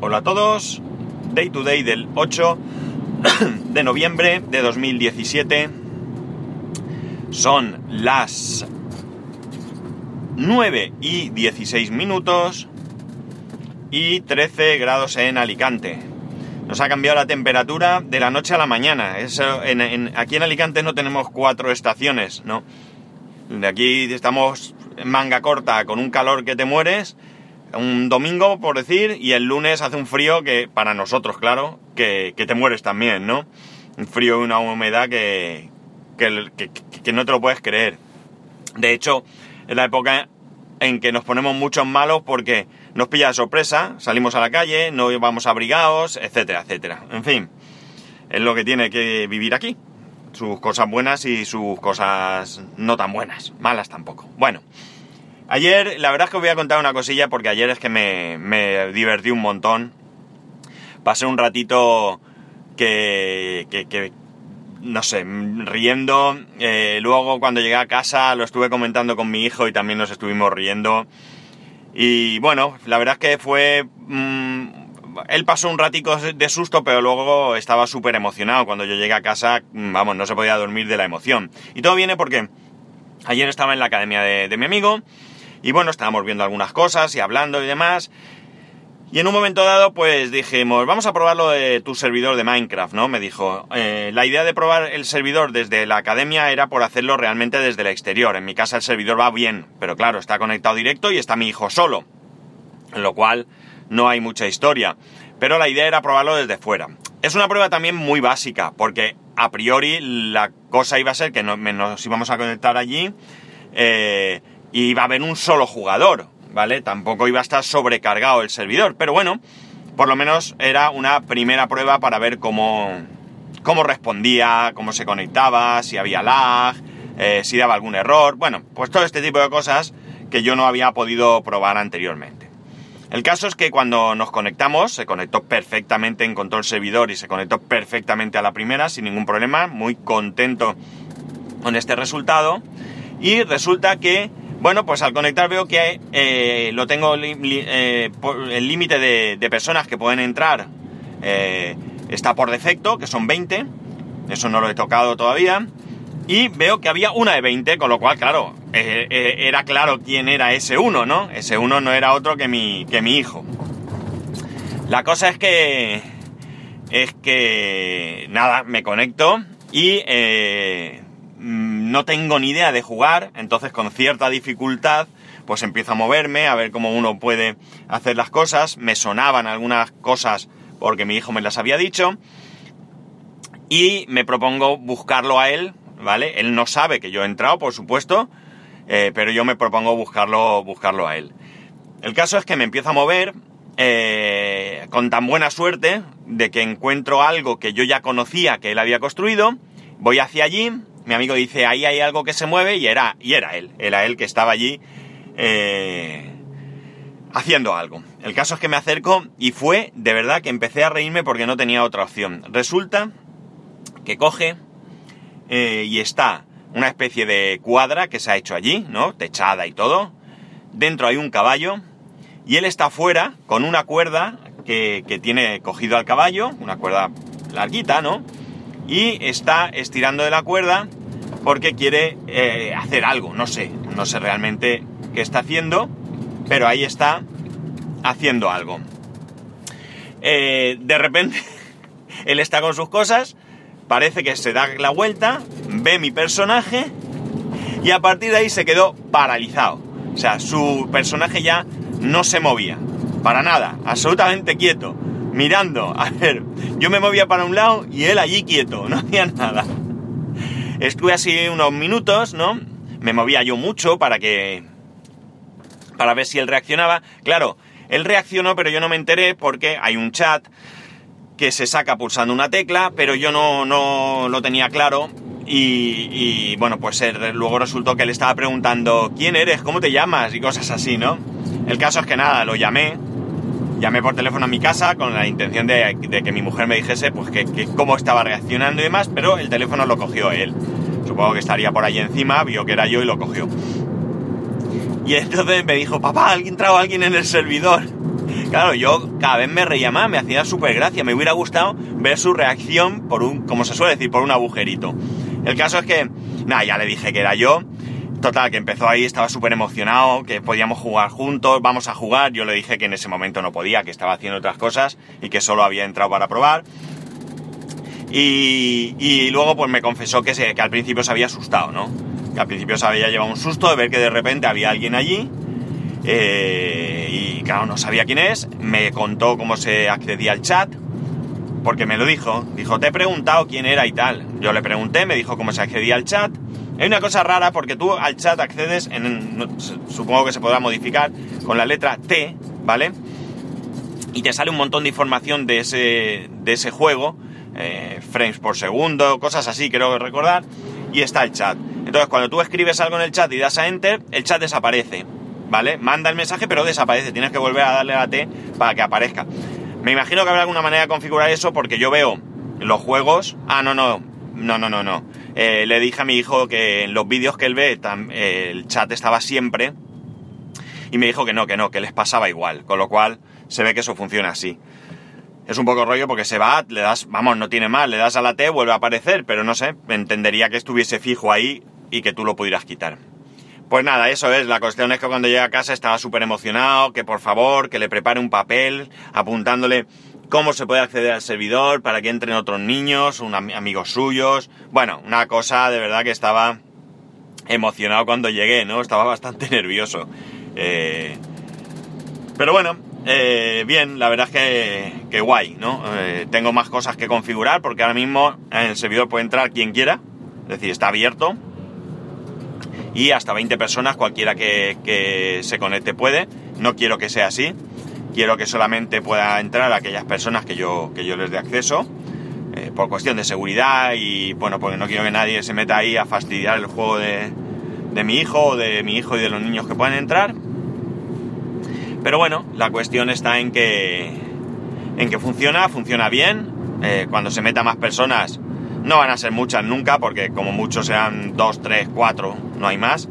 Hola a todos, Day to Day del 8 de noviembre de 2017. Son las 9 y 16 minutos y 13 grados en Alicante. Nos ha cambiado la temperatura de la noche a la mañana. Eso, aquí en Alicante no tenemos cuatro estaciones, ¿no? De aquí estamos en manga corta con un calor que te mueres un domingo, por decir, y el lunes hace un frío que, para nosotros, claro, que, que te mueres también, ¿no? Un frío y una humedad que, que, que, no te lo puedes creer. De hecho, es la época en que nos ponemos muchos malos porque nos pilla de sorpresa, salimos a la calle, no vamos abrigados, etcétera, etcétera. En fin, es lo que tiene que vivir aquí. Sus cosas buenas y sus cosas no tan buenas, malas tampoco. Bueno, Ayer, la verdad es que os voy a contar una cosilla porque ayer es que me, me divertí un montón. Pasé un ratito que, que, que no sé, riendo. Eh, luego cuando llegué a casa lo estuve comentando con mi hijo y también nos estuvimos riendo. Y bueno, la verdad es que fue... Mmm, él pasó un ratico de susto, pero luego estaba súper emocionado. Cuando yo llegué a casa, vamos, no se podía dormir de la emoción. Y todo viene porque ayer estaba en la academia de, de mi amigo y bueno, estábamos viendo algunas cosas y hablando y demás. Y en un momento dado, pues dijimos, vamos a probarlo de tu servidor de Minecraft, ¿no? Me dijo, eh, la idea de probar el servidor desde la academia era por hacerlo realmente desde el exterior. En mi casa el servidor va bien, pero claro, está conectado directo y está mi hijo solo. Lo cual no hay mucha historia. Pero la idea era probarlo desde fuera. Es una prueba también muy básica, porque a priori la cosa iba a ser que nos íbamos a conectar allí. Eh, y iba a haber un solo jugador, ¿vale? Tampoco iba a estar sobrecargado el servidor, pero bueno, por lo menos era una primera prueba para ver cómo, cómo respondía, cómo se conectaba, si había lag, eh, si daba algún error, bueno, pues todo este tipo de cosas que yo no había podido probar anteriormente. El caso es que cuando nos conectamos, se conectó perfectamente, encontró el servidor y se conectó perfectamente a la primera, sin ningún problema, muy contento con este resultado. Y resulta que bueno, pues al conectar veo que eh, lo tengo eh, el límite de, personas que pueden entrar eh, está por defecto, que son 20. Eso no lo he tocado todavía. Y veo que había una de 20, con lo cual, claro, era claro quién era ese uno, ¿no? Ese uno no era otro que mi, que mi hijo. La cosa es que... Es que... Nada, me conecto y Mm, no tengo ni idea de jugar, entonces con cierta dificultad pues empiezo a moverme, a ver cómo uno puede hacer las cosas, me sonaban algunas cosas porque mi hijo me las había dicho y me propongo buscarlo a él, ¿vale? Él no sabe que yo he entrado, por supuesto, eh, pero yo me propongo buscarlo, buscarlo a él. El caso es que me empiezo a mover eh, con tan buena suerte de que encuentro algo que yo ya conocía que él había construido, voy hacia allí, mi amigo dice, ahí hay algo que se mueve y era, y era él, era él que estaba allí eh, haciendo algo. El caso es que me acerco y fue de verdad que empecé a reírme porque no tenía otra opción. Resulta que coge eh, y está una especie de cuadra que se ha hecho allí, ¿no? Techada y todo. Dentro hay un caballo y él está afuera con una cuerda que, que tiene cogido al caballo, una cuerda larguita, ¿no? Y está estirando de la cuerda porque quiere eh, hacer algo, no sé, no sé realmente qué está haciendo, pero ahí está haciendo algo. Eh, de repente, él está con sus cosas, parece que se da la vuelta, ve mi personaje y a partir de ahí se quedó paralizado. O sea, su personaje ya no se movía, para nada, absolutamente quieto, mirando. A ver, yo me movía para un lado y él allí quieto, no hacía nada. Estuve así unos minutos, ¿no? Me movía yo mucho para que... para ver si él reaccionaba. Claro, él reaccionó, pero yo no me enteré porque hay un chat que se saca pulsando una tecla, pero yo no, no lo tenía claro. Y, y bueno, pues luego resultó que le estaba preguntando quién eres, cómo te llamas y cosas así, ¿no? El caso es que nada, lo llamé, llamé por teléfono a mi casa con la intención de, que mi mujer me dijese pues que, cómo estaba reaccionando y demás, pero el teléfono lo cogió él. Supongo que estaría por ahí encima, vio que era yo y lo cogió. Y entonces me dijo, papá, alguien trajo a alguien en el servidor. Claro, yo cada vez me reía me hacía súper gracia, me hubiera gustado ver su reacción por un, como se suele decir, por un agujerito. El caso es que, nada, ya le dije que era yo. Total, que empezó ahí, estaba súper emocionado, que podíamos jugar juntos, vamos a jugar. Yo le dije que en ese momento no podía, que estaba haciendo otras cosas y que solo había entrado para probar. Y, luego pues me confesó que, se, que al principio se había asustado, ¿no? Que al principio se había llevado un susto de ver que de repente había alguien allí. Eh, y claro, no sabía quién es. Me contó cómo se accedía al chat. Porque me lo dijo. Dijo, te he preguntado quién era y tal. Yo le pregunté, me dijo cómo se accedía al chat. Hay una cosa rara porque tú al chat accedes, en, supongo que se podrá modificar, con la letra T, ¿vale? Y te sale un montón de información de ese, de ese juego eh, frames por segundo, cosas así, creo recordar, y está el chat. Entonces, cuando tú escribes algo en el chat y das a enter, el chat desaparece, ¿vale? Manda el mensaje, pero desaparece. Tienes que volver a darle a T para que aparezca. Me imagino que habrá alguna manera de configurar eso porque yo veo los juegos. Ah, no, no, no, no, no, no. Eh, le dije a mi hijo que en los vídeos que él ve, el chat estaba siempre. Y me dijo que no, que no, que les pasaba igual. Con lo cual, se ve que eso funciona así es un poco rollo porque se va, le das, vamos, no tiene más, le das a la T, vuelve a aparecer, pero no sé, entendería que estuviese fijo ahí y que tú lo pudieras quitar. Pues nada, eso es, la cuestión es que cuando llegué a casa estaba súper emocionado, que por favor, que le prepare un papel apuntándole cómo se puede acceder al servidor para que entren otros niños, un amigos suyos. Bueno, una cosa de verdad que estaba emocionado cuando llegué, ¿no? Estaba bastante nervioso. Eh, pero bueno, eh, bien, la verdad es que, que guay, ¿no? Eh, tengo más cosas que configurar porque ahora mismo en el servidor puede entrar quien quiera, es decir, está abierto y hasta 20 personas, cualquiera que, se conecte puede. No quiero que sea así, quiero que solamente pueda entrar aquellas personas que yo, que yo les dé acceso. Eh, por cuestión de seguridad y bueno, porque no quiero que nadie se meta ahí a fastidiar el juego de, de mi hijo o de mi hijo y de los niños que puedan entrar. Pero bueno, la cuestión está en que, en que funciona, funciona bien. Eh, cuando se meta más personas, no van a ser muchas nunca, porque como mucho sean dos, tres, cuatro, no hay más.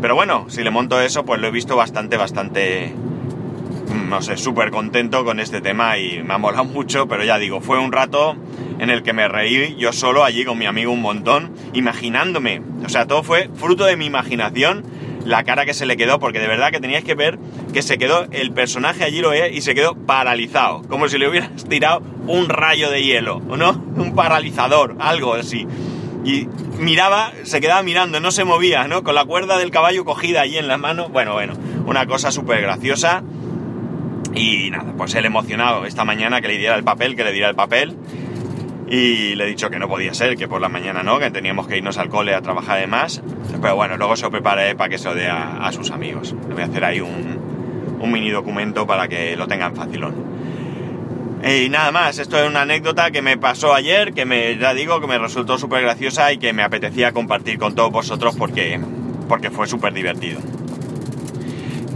Pero bueno, si le monto eso, pues lo he visto bastante, bastante, no sé, súper contento con este tema y me ha molado mucho, pero ya digo, fue un rato en el que me reí yo solo allí con mi amigo un montón, imaginándome. O sea, todo fue fruto de mi imaginación la cara que se le quedó, porque de verdad que teníais que ver que se quedó el personaje allí lo ve y se quedó paralizado, como si le hubieras tirado un rayo de hielo, ¿no? Un paralizador, algo así. Y miraba, se quedaba mirando, no se movía, ¿no? Con la cuerda del caballo cogida allí en las manos. Bueno, bueno, una cosa súper graciosa. Y nada, pues él emocionado esta mañana que le diera el papel, que le diera el papel. Y le he dicho que no podía ser, que por la mañana no, que teníamos que irnos al cole a trabajar de más. Pero bueno, luego se lo preparé para que se lo dé a, sus amigos. Le voy a hacer ahí un, un mini documento para que lo tengan facilón. Y nada más, esto es una anécdota que me pasó ayer, que me, ya digo, que me resultó súper graciosa y que me apetecía compartir con todos vosotros porque, porque fue súper divertido.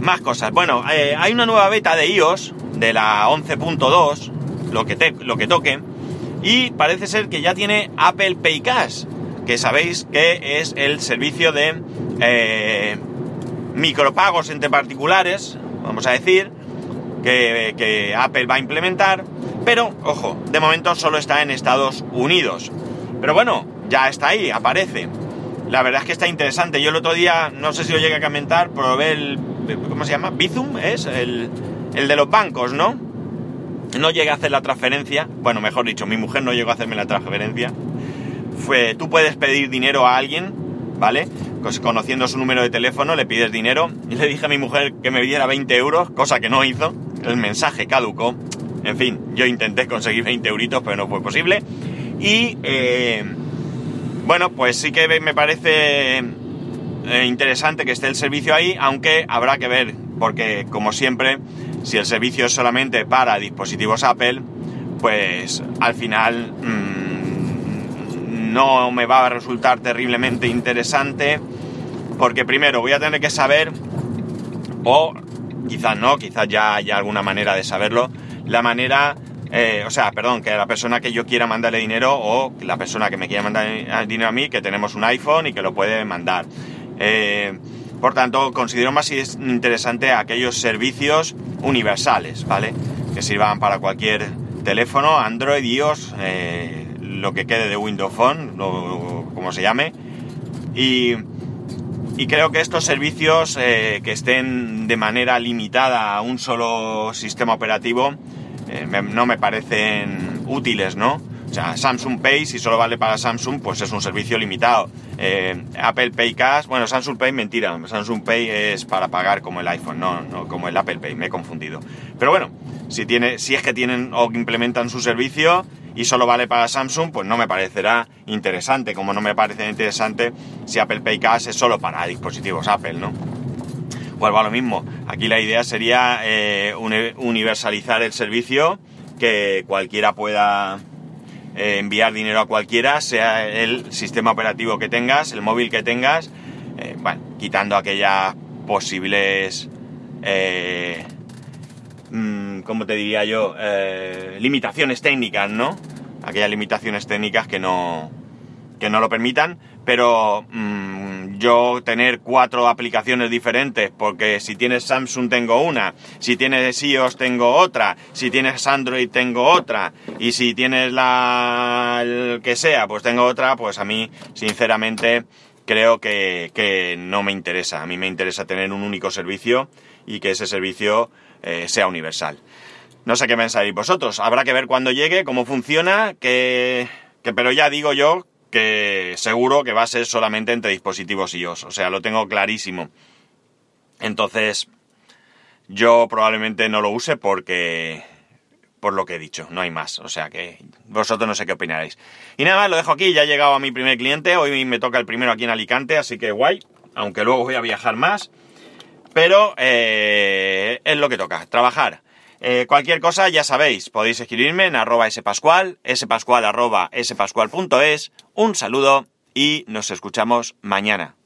Más cosas. Bueno, eh, hay una nueva beta de iOS, de la 11.2, lo, que lo que toque, y parece ser que ya tiene Apple Pay Cash, que sabéis que es el servicio de eh, micropagos entre particulares, vamos a decir, que, Apple va a implementar, pero ojo, de momento solo está en Estados Unidos. Pero bueno, ya está ahí, aparece. La verdad es que está interesante. Yo el otro día, no sé si lo llegué a comentar, probé el. ¿Cómo se llama? Bizum es el, el de los bancos, ¿no? no llegué a hacer la transferencia, bueno, mejor dicho, mi mujer no llegó a hacerme la transferencia. Fue, tú puedes pedir dinero a alguien, ¿vale? Pues conociendo su número de teléfono, le pides dinero. Y le dije a mi mujer que me diera 20 euros, cosa que no hizo. El mensaje caducó. En fin, yo intenté conseguir 20 euritos, pero no fue posible. Y, eh, bueno, pues sí que me parece eh, interesante que esté el servicio ahí, aunque habrá que ver, porque como siempre, si el servicio es solamente para dispositivos Apple, pues al final mm, no me va a resultar terriblemente interesante, porque primero voy a tener que saber, o quizás no, quizás ya haya alguna manera de saberlo, la manera, eh, o sea, perdón, que la persona que yo quiera mandarle dinero o la persona que me quiera mandar dinero a mí, que tenemos un iPhone y que lo puede mandar. Eh, Por tanto, considero más interesante aquellos servicios universales, ¿vale? Que sirvan para cualquier teléfono, Android, iOS, eh, lo que quede de Windows Phone, como se llame. Y, creo que estos servicios que estén de manera limitada a un solo sistema operativo eh, no me parecen útiles, ¿no? O sea, Samsung Pay, si solo vale para Samsung, pues es un servicio limitado. Eh, Apple Pay Cash, bueno, Samsung Pay, mentira. Samsung Pay es para pagar como el iPhone, no, no como el Apple Pay, me he confundido. Pero bueno, si, tiene, si es que tienen o implementan su servicio y solo vale para Samsung, pues no me parecerá interesante, como no me parece interesante si Apple Pay Cash es solo para dispositivos Apple, ¿no? Vuelvo a lo mismo, aquí la idea sería eh, universalizar el servicio, que cualquiera pueda eh, enviar dinero a cualquiera, sea el sistema operativo que tengas, el móvil que tengas, eh, bueno, quitando aquellas posibles, eh, mm, ¿cómo te diría yo? limitaciones técnicas, ¿no? Aquellas limitaciones técnicas que no, que no lo permitan, pero mm, yo tener cuatro aplicaciones diferentes, porque si tienes Samsung tengo una, si tienes iOS tengo otra, si tienes Android tengo otra, y si tienes la que sea, pues tengo otra, pues a mí, sinceramente, creo que, que no me interesa. A mí me interesa tener un único servicio y que ese servicio eh, sea universal. No sé qué pensáis vosotros. Habrá que ver cuando llegue, cómo funciona, que, que pero ya digo yo que seguro que va a ser solamente entre dispositivos iOS, o sea, lo tengo clarísimo. Entonces, yo probablemente no lo use porque por lo que he dicho, no hay más, o sea que vosotros no sé qué opinaréis. Y nada más, lo dejo aquí, ya he llegado a mi primer cliente, hoy me toca el primero aquí en Alicante, así que guay, aunque luego voy a viajar más, pero eh, es lo que toca, trabajar. Eh, cualquier cosa, ya sabéis, podéis escribirme en arroba spascual, spascual arroba spascual.es. Un saludo y nos escuchamos mañana.